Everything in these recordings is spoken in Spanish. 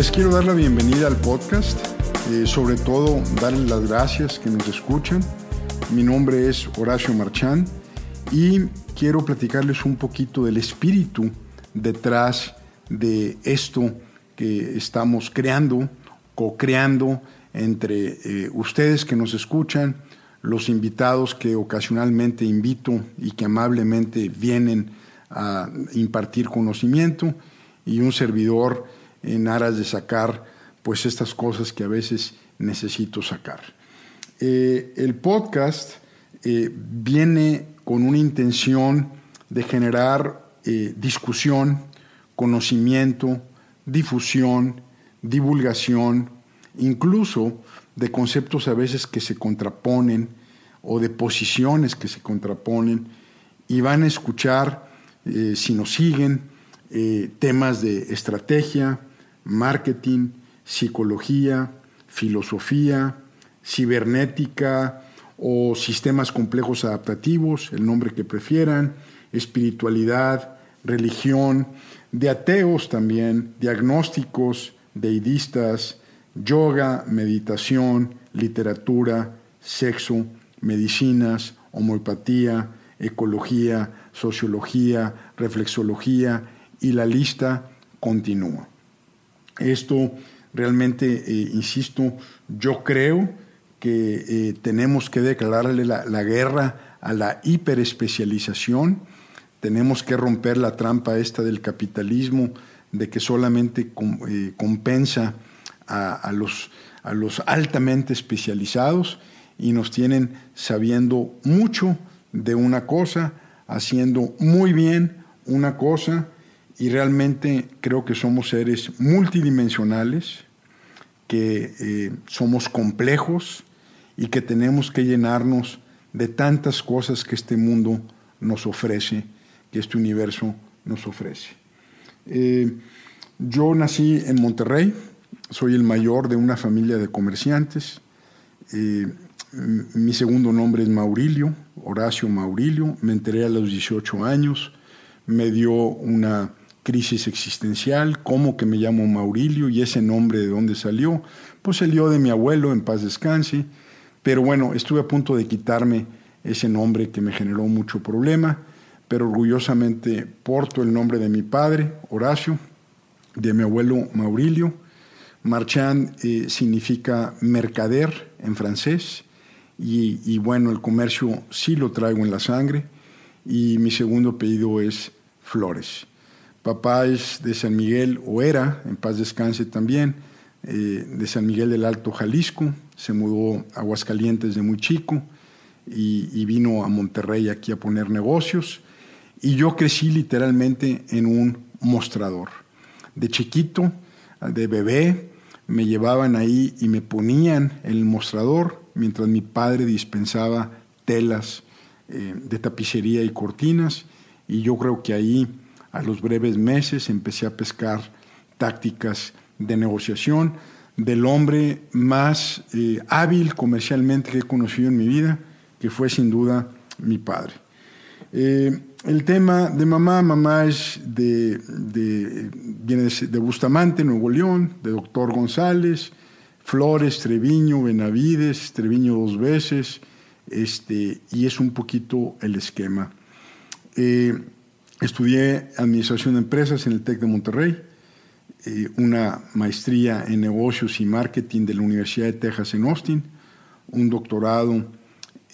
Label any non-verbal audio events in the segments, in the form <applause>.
Les quiero dar la bienvenida al podcast, eh, sobre todo darles las gracias que nos escuchan. Mi nombre es Horacio Marchán y quiero platicarles un poquito del espíritu detrás de esto que estamos creando, co-creando entre eh, ustedes que nos escuchan, los invitados que ocasionalmente invito y que amablemente vienen a impartir conocimiento y un servidor en aras de sacar pues estas cosas que a veces necesito sacar. Eh, el podcast eh, viene con una intención de generar eh, discusión, conocimiento, difusión, divulgación, incluso de conceptos a veces que se contraponen o de posiciones que se contraponen y van a escuchar, si nos siguen, temas de estrategia, marketing, psicología, filosofía, cibernética o sistemas complejos adaptativos, el nombre que prefieran, espiritualidad, religión, de ateos también, diagnósticos, deidistas, yoga, meditación, literatura, sexo, medicinas, homeopatía, ecología, sociología, reflexología y la lista continúa. Esto realmente, eh, insisto, yo creo que eh, tenemos que declararle la, la guerra a la hiperespecialización, tenemos que romper la trampa esta del capitalismo, de que solamente eh, compensa a, los, a los altamente especializados y nos tienen sabiendo mucho de una cosa, haciendo muy bien una cosa y realmente creo que somos seres multidimensionales, que eh, somos complejos y que tenemos que llenarnos de tantas cosas que este mundo nos ofrece, que este universo nos ofrece. Eh, yo nací en Monterrey, soy el mayor de una familia de comerciantes. Eh, mi segundo nombre es Maurilio, Horacio Maurilio. Me enteré a los 18 años, me dio una crisis existencial, cómo que me llamo Maurilio y ese nombre de dónde salió. Pues salió de mi abuelo, en paz descanse. Pero bueno, estuve a punto de quitarme ese nombre que me generó mucho problema, pero orgullosamente porto el nombre de mi padre, Horacio, de mi abuelo Maurilio. Marchand eh, significa mercader en francés y, y, bueno, el comercio sí lo traigo en la sangre y mi segundo apellido es Flores. Papá es de San Miguel, o era, en paz descanse también, eh, de San Miguel del Alto, Jalisco. Se mudó a Aguascalientes de muy chico y, vino a Monterrey aquí a poner negocios. Y yo crecí literalmente en un mostrador. De chiquito, de bebé, me llevaban ahí y me ponían en el mostrador mientras mi padre dispensaba telas eh, de tapicería y cortinas. Y yo creo que ahí, a los breves meses, empecé a pescar tácticas de negociación del hombre más eh, hábil comercialmente que he conocido en mi vida, que fue sin duda mi padre. Eh, el tema de mamá, mamá es de, viene de, Bustamante, Nuevo León, de Doctor González, Flores, Treviño, Benavides, Treviño dos veces, este, y es un poquito el esquema. Eh, estudié Administración de Empresas en el TEC de Monterrey, eh, una maestría en negocios y marketing de la Universidad de Texas en Austin, un doctorado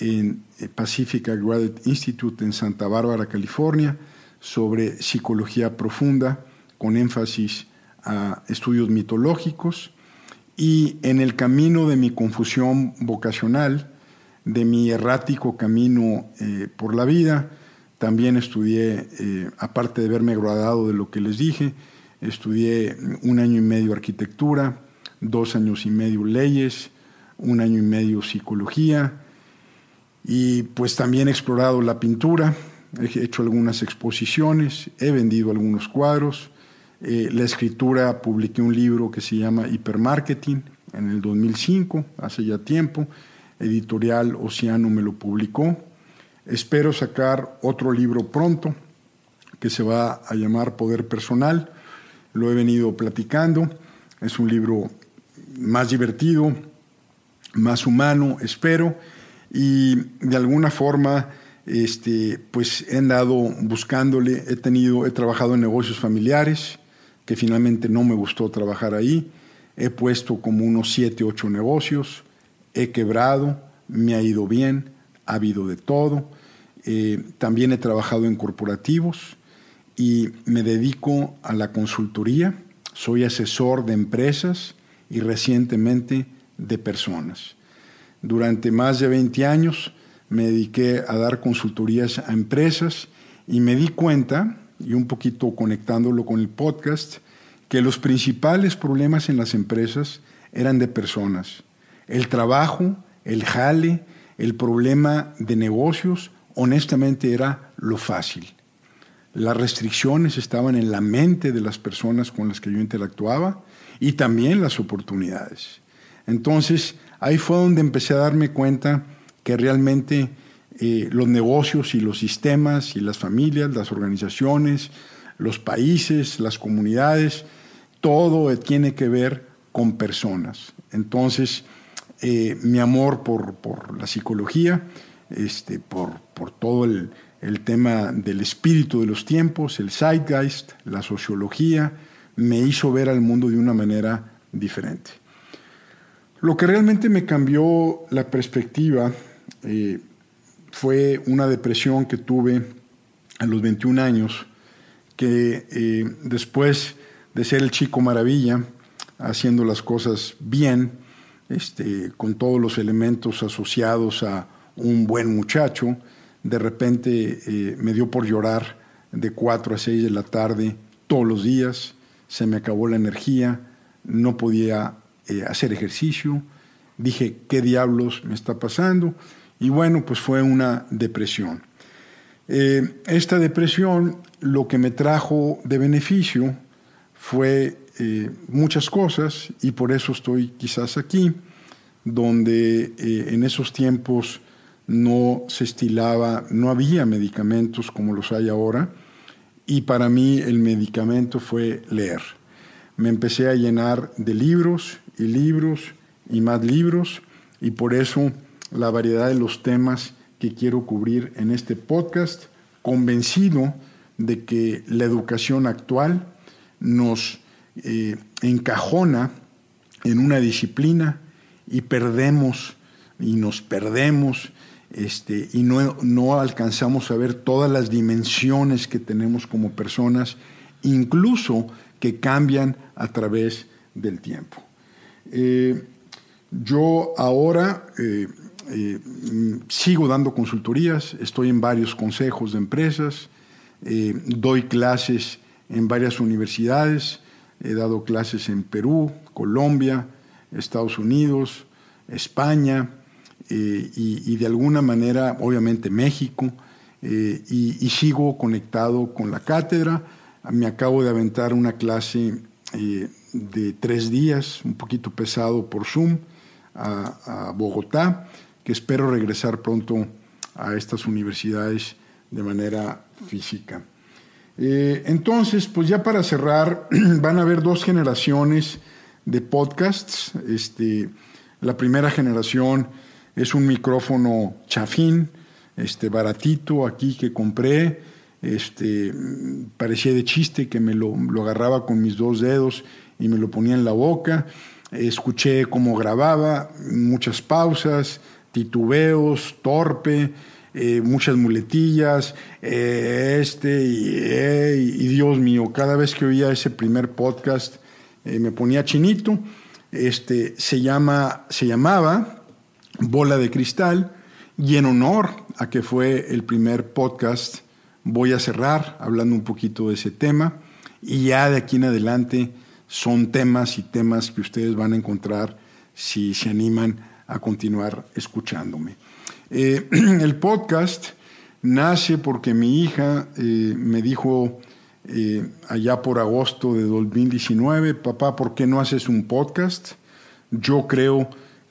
en eh, Pacific Graduate Institute en Santa Bárbara, California, sobre psicología profunda, con énfasis a estudios mitológicos. Y en el camino de mi confusión vocacional, de mi errático camino eh, por la vida, también estudié, eh, aparte de verme graduado de lo que les dije, estudié un año y medio arquitectura, dos años y medio leyes, un año y medio psicología, y pues también he explorado la pintura, he hecho algunas exposiciones, he vendido algunos cuadros. Eh, la escritura, publiqué un libro que se llama Hipermarketing en el 2005, hace ya tiempo. Editorial Oceano me lo publicó. Espero sacar otro libro pronto que se va a llamar Poder Personal. Lo he venido platicando. Es un libro más divertido, más humano, espero, y de alguna forma este, pues he andado buscándole, he tenido, he trabajado en negocios familiares, que finalmente no me gustó trabajar ahí, he puesto como unos siete, ocho negocios, he quebrado, me ha ido bien, ha habido de todo, eh, también he trabajado en corporativos y me dedico a la consultoría, soy asesor de empresas y recientemente de personas. Durante más de 20 años me dediqué a dar consultorías a empresas y me di cuenta, y un poquito conectándolo con el podcast, que los principales problemas en las empresas eran de personas. El trabajo, el jale, el problema de negocios, honestamente era lo fácil. Las restricciones estaban en la mente de las personas con las que yo interactuaba y también las oportunidades. Entonces, ahí fue donde empecé a darme cuenta que realmente eh, los negocios y los sistemas y las familias, las organizaciones, los países, las comunidades, todo tiene que ver con personas. Entonces, eh, mi amor por, la psicología, este, por, todo el, el, tema del espíritu de los tiempos, el zeitgeist, la sociología, me hizo ver al mundo de una manera diferente. Lo que realmente me cambió la perspectiva eh, fue una depresión que tuve a los 21 años, que eh, después de ser el chico maravilla, haciendo las cosas bien, este, con todos los elementos asociados a un buen muchacho, de repente eh, me dio por llorar de 4 a 6 de la tarde todos los días, se me acabó la energía, no podía hacer ejercicio, dije, ¿qué diablos me está pasando? Y bueno, pues fue una depresión. Eh, esta depresión lo que me trajo de beneficio fue eh, muchas cosas. Y por eso estoy quizás aquí, donde eh, en esos tiempos no se estilaba, no había medicamentos como los hay ahora y para mí el medicamento fue leer. Me empecé a llenar de libros y libros y más libros y por eso la variedad de los temas que quiero cubrir en este podcast, convencido de que la educación actual nos eh, encajona en una disciplina y perdemos y nos perdemos este, y no, no, alcanzamos a ver todas las dimensiones que tenemos como personas, incluso que cambian a través del tiempo. Eh, yo ahora eh, eh, sigo dando consultorías, estoy en varios consejos de empresas, doy clases en varias universidades, he dado clases en Perú, Colombia, Estados Unidos, España eh, y, de alguna manera, obviamente, México, y, y, sigo conectado con la cátedra. Me acabo de aventar una clase de tres días, un poquito pesado por Zoom, a, a Bogotá que espero regresar pronto a estas universidades de manera física. Eh, entonces, pues ya para cerrar, <clears throat> van a haber dos generaciones de podcasts. Este, la primera generación es un micrófono chafín, este, baratito aquí que compré. Este, parecía de chiste que me lo, lo agarraba con mis dos dedos y me lo ponía en la boca. Escuché cómo grababa, muchas pausas, titubeos, torpe, eh, muchas muletillas, eh, este eh, y, Dios mío, cada vez que oía ese primer podcast me ponía chinito. Este, se, llama, se llamaba Bola de Cristal y en honor a que fue el primer podcast voy a cerrar hablando un poquito de ese tema y ya de aquí en adelante son temas y temas que ustedes van a encontrar si se animan a continuar escuchándome. Eh, <clears throat> el podcast nace porque mi hija eh, me dijo eh, allá por agosto de 2019, papá, ¿por qué no haces un podcast? Yo creo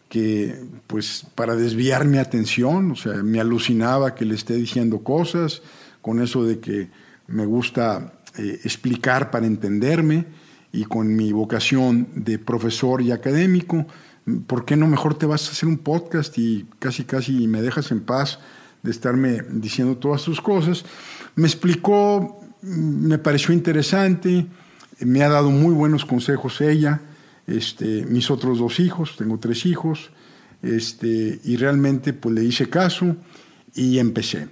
que pues para desviar mi atención, o sea, me alucinaba que le esté diciendo cosas, con eso de que me gusta explicar para entenderme, y con mi vocación de profesor y académico, ¿por qué no mejor te vas a hacer un podcast y casi casi me dejas en paz de estarme diciendo todas tus cosas? Me explicó, me pareció interesante, me ha dado muy buenos consejos ella, este, mis otros dos hijos, tengo tres hijos, este, y realmente pues le hice caso y empecé.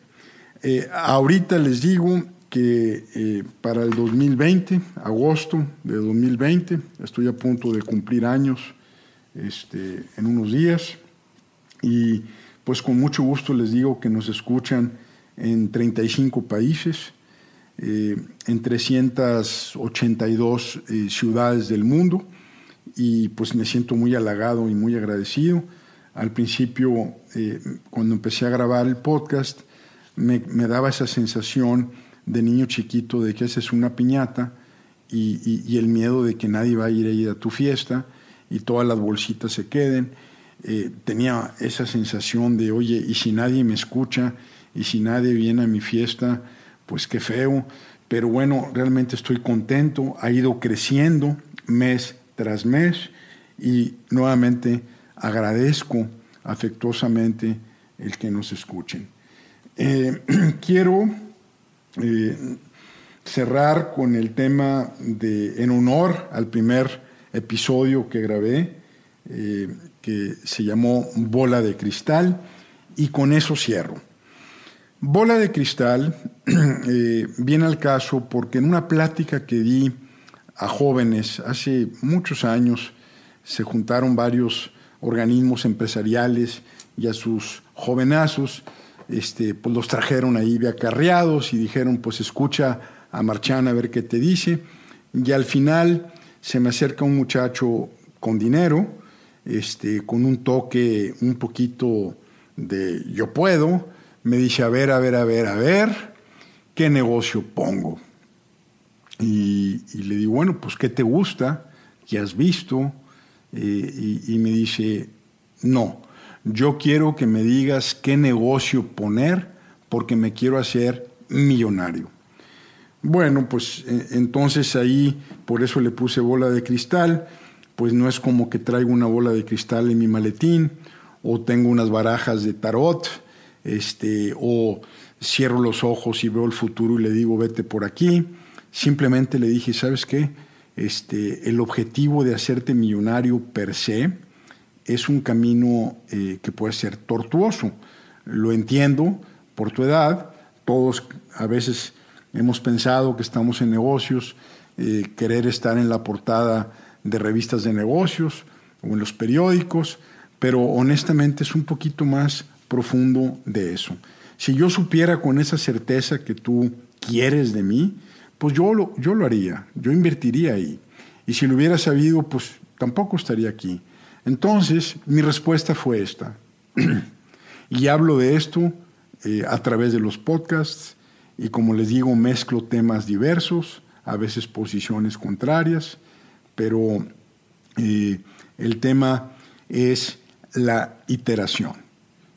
Eh, ahorita les digo, que eh, para el 2020, agosto de 2020, estoy a punto de cumplir años este, en unos días y pues con mucho gusto les digo que nos escuchan en 35 países, eh, en 382 eh, ciudades del mundo y pues me siento muy halagado y muy agradecido. Al principio, cuando empecé a grabar el podcast, me, daba esa sensación de niño chiquito de que haces una piñata y, el miedo de que nadie va a ir a, ir a tu fiesta y todas las bolsitas se queden. Eh, tenía esa sensación de, oye, y si nadie me escucha y si nadie viene a mi fiesta, pues qué feo. Pero bueno, realmente estoy contento, ha ido creciendo mes tras mes y nuevamente agradezco afectuosamente el que nos escuchen. Eh, <clears throat> quiero eh, cerrar con el tema de, en honor al primer episodio que grabé, eh, que se llamó Bola de Cristal, y con eso cierro. Bola de Cristal <clears throat> viene al caso porque en una plática que di a jóvenes hace muchos años, se juntaron varios organismos empresariales y a sus jovenazos, este, pues los trajeron ahí acarreados y dijeron, pues escucha a Marchán a ver qué te dice. Y al final se me acerca un muchacho con dinero, este, con un toque un poquito de yo puedo, me dice, a ver, a ver, a ver, a ver, ¿qué negocio pongo? Y, le digo, bueno, pues ¿qué te gusta? ¿Qué has visto? Eh, y me dice, no, yo quiero que me digas qué negocio poner porque me quiero hacer millonario. Bueno, pues eh, entonces ahí, por eso le puse bola de cristal, pues no es como que traigo una bola de cristal en mi maletín o tengo unas barajas de tarot, este, o cierro los ojos y veo el futuro y le digo, vete por aquí. Simplemente le dije, ¿sabes qué? Este, el objetivo de hacerte millonario per se, es un camino eh, que puede ser tortuoso. Lo entiendo por tu edad, todos a veces hemos pensado que estamos en negocios, eh, querer estar en la portada de revistas de negocios o en los periódicos, pero honestamente es un poquito más profundo de eso. Si yo supiera con esa certeza que tú quieres de mí, pues yo lo, yo lo haría, yo invertiría ahí. Y si lo hubiera sabido, pues tampoco estaría aquí. Entonces, mi respuesta fue esta. <clears throat> y hablo de esto eh, a través de los podcasts y como les digo, mezclo temas diversos, a veces posiciones contrarias, pero eh, el tema es la iteración,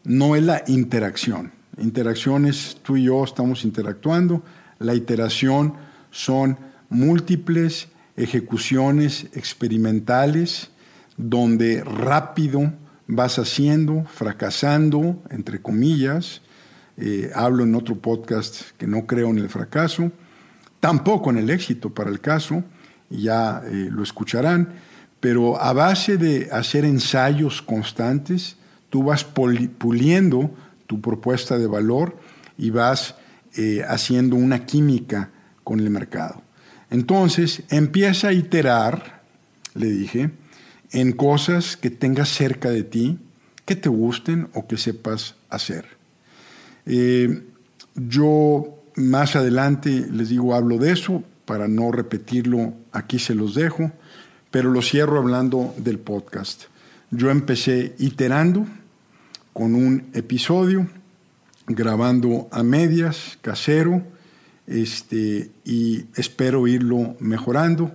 no es la interacción. Interacción es tú y yo estamos interactuando, la iteración son múltiples ejecuciones experimentales donde rápido vas haciendo, fracasando, entre comillas. Eh, hablo en otro podcast que no creo en el fracaso, tampoco en el éxito para el caso, ya eh, lo escucharán, pero a base de hacer ensayos constantes, tú vas puliendo tu propuesta de valor y vas eh, haciendo una química con el mercado. Entonces, empieza a iterar, le dije, en cosas que tengas cerca de ti, que te gusten o que sepas hacer. Eh, yo más adelante les digo, hablo de eso, para no repetirlo, aquí se los dejo, pero lo cierro hablando del podcast. Yo empecé iterando con un episodio, grabando a medias, casero, este, y espero irlo mejorando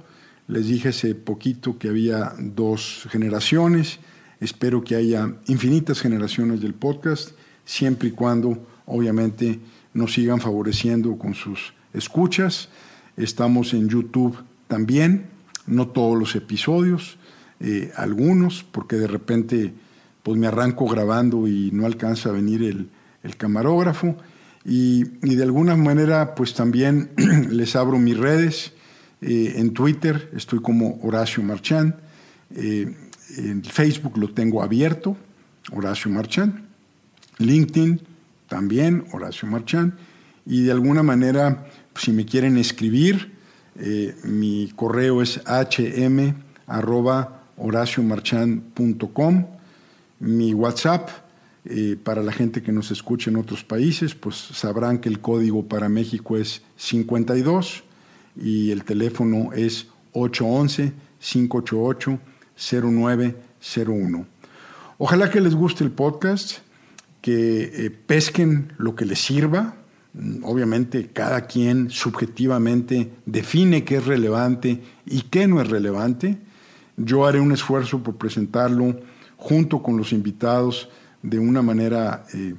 les dije hace poquito que había dos generaciones. Espero que haya infinitas generaciones del podcast, siempre y cuando, obviamente, nos sigan favoreciendo con sus escuchas. Estamos en YouTube también, no todos los episodios, eh, algunos, porque de repente pues me arranco grabando y no alcanza a venir el, camarógrafo. Y, de alguna manera pues también <clears throat> les abro mis redes. Eh, en Twitter estoy como Horacio Marchán. Eh, en Facebook lo tengo abierto, Horacio Marchán. LinkedIn también, Horacio Marchán. Y de alguna manera, pues, si me quieren escribir, eh, mi correo es hm.horaciomarchán.com. Mi WhatsApp, eh, para la gente que nos escuche en otros países, pues sabrán que el código para México es 52 y el teléfono es 811-588-0901. Ojalá que les guste el podcast, que eh, pesquen lo que les sirva, Obviamente cada quien subjetivamente define qué es relevante y qué no es relevante. Yo haré un esfuerzo por presentarlo junto con los invitados de una manera eh,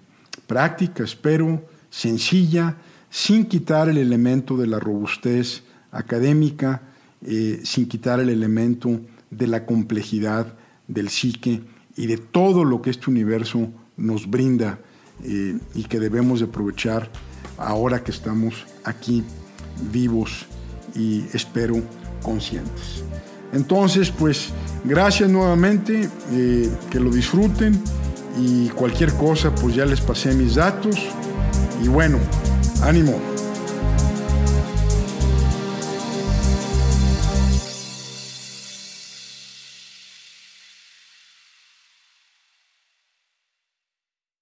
práctica, espero, sencilla, sin quitar el elemento de la robustez académica, eh, sin quitar el elemento de la complejidad del psique y de todo lo que este universo nos brinda eh, y que debemos de aprovechar ahora que estamos aquí vivos y espero conscientes. Entonces, pues gracias nuevamente, que lo disfruten y cualquier cosa, pues ya les pasé mis datos y bueno, ánimo.